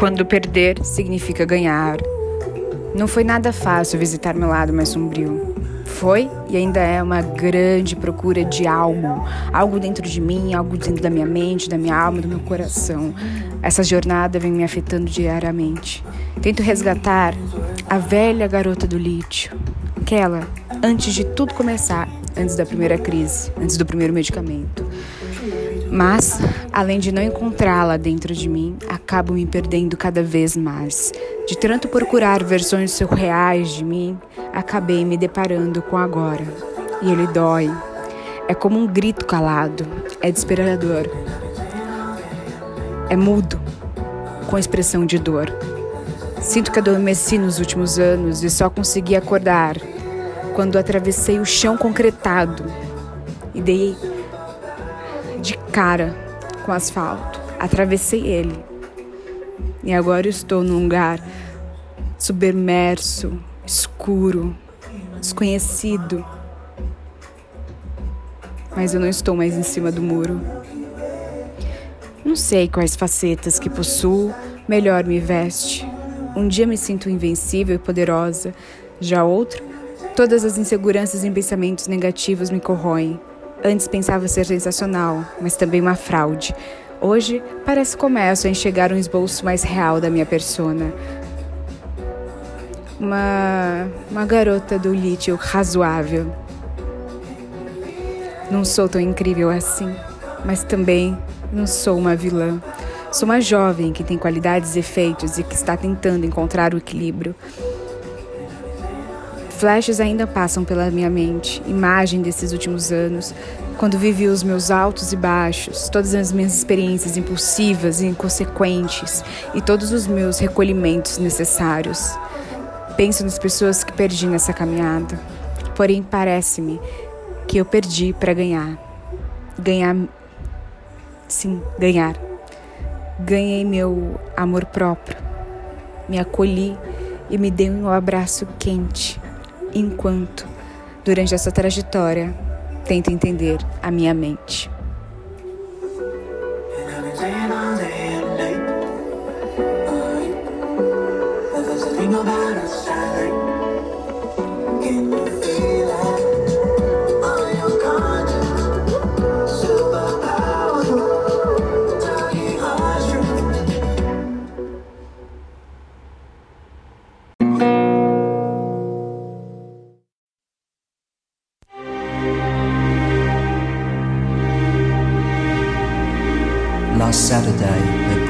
quando perder significa ganhar. Não foi nada fácil visitar meu lado mais sombrio. Foi e ainda é uma grande procura de algo, algo dentro de mim, algo dentro da minha mente, da minha alma, do meu coração. Essa jornada vem me afetando diariamente. Tento resgatar a velha garota do lítio, aquela antes de tudo começar, antes da primeira crise, antes do primeiro medicamento. Mas, além de não encontrá-la dentro de mim, acabo me perdendo cada vez mais. De tanto procurar versões surreais de mim, acabei me deparando com agora. E ele dói. É como um grito calado. É desesperador. É mudo, com expressão de dor. Sinto que adormeci nos últimos anos e só consegui acordar quando atravessei o chão concretado e dei de cara com o asfalto. Atravessei ele. E agora estou num lugar submerso, escuro, desconhecido. Mas eu não estou mais em cima do muro. Não sei quais facetas que possuo melhor me veste. Um dia me sinto invencível e poderosa, já outro, todas as inseguranças e pensamentos negativos me corroem. Antes pensava ser sensacional, mas também uma fraude. Hoje parece começo a enxergar um esboço mais real da minha persona. Uma, uma garota do lítio razoável. Não sou tão incrível assim, mas também não sou uma vilã. Sou uma jovem que tem qualidades e efeitos e que está tentando encontrar o equilíbrio. Flashes ainda passam pela minha mente, imagem desses últimos anos, quando vivi os meus altos e baixos, todas as minhas experiências impulsivas e inconsequentes e todos os meus recolhimentos necessários. Penso nas pessoas que perdi nessa caminhada, porém parece-me que eu perdi para ganhar. Ganhar. Sim, ganhar. Ganhei meu amor próprio, me acolhi e me dei um abraço quente enquanto, durante essa trajetória, tento entender a minha mente. Last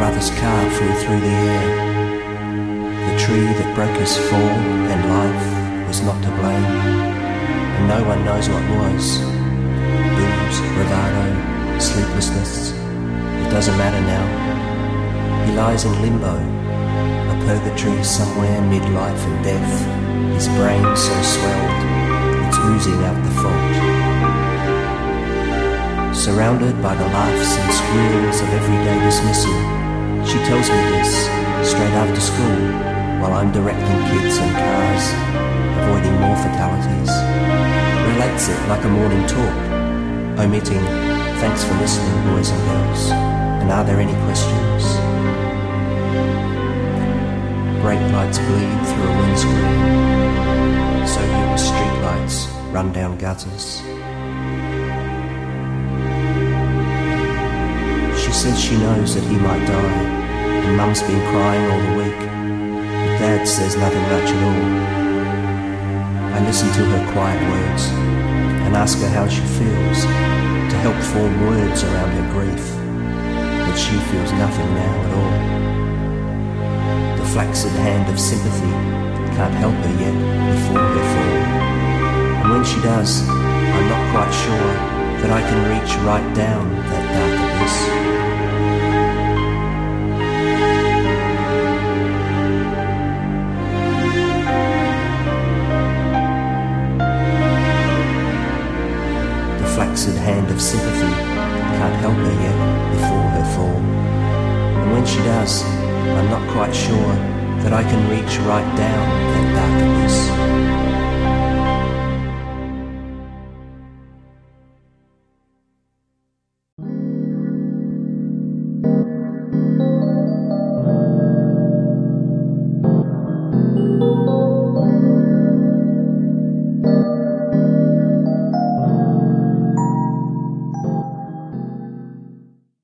brother's car flew through the air. The tree that broke his fall and life was not to blame, and no one knows what was. Booze, bravado, sleeplessness, it doesn't matter now. He lies in limbo, a purgatory somewhere mid-life and death, his brain so swelled, it's oozing out the fault surrounded by the laughs and squeals of everyday dismissal. She tells me this straight after school while I'm directing kids and cars, avoiding more fatalities. Relates it like a morning talk, omitting thanks for listening, boys and girls. And are there any questions? Brake lights bleed through a windscreen. So do street lights run down gutters. Says she knows that he might die, and Mum's been crying all the week, but Dad says nothing much at all. I listen to her quiet words and ask her how she feels to help form words around her grief, but she feels nothing now at all. The flaccid hand of sympathy can't help her yet before her fall, and when she does, I'm not quite sure that I can reach right down that sympathy can't help her yet before her fall. And when she does, I'm not quite sure that I can reach right down that dark abyss.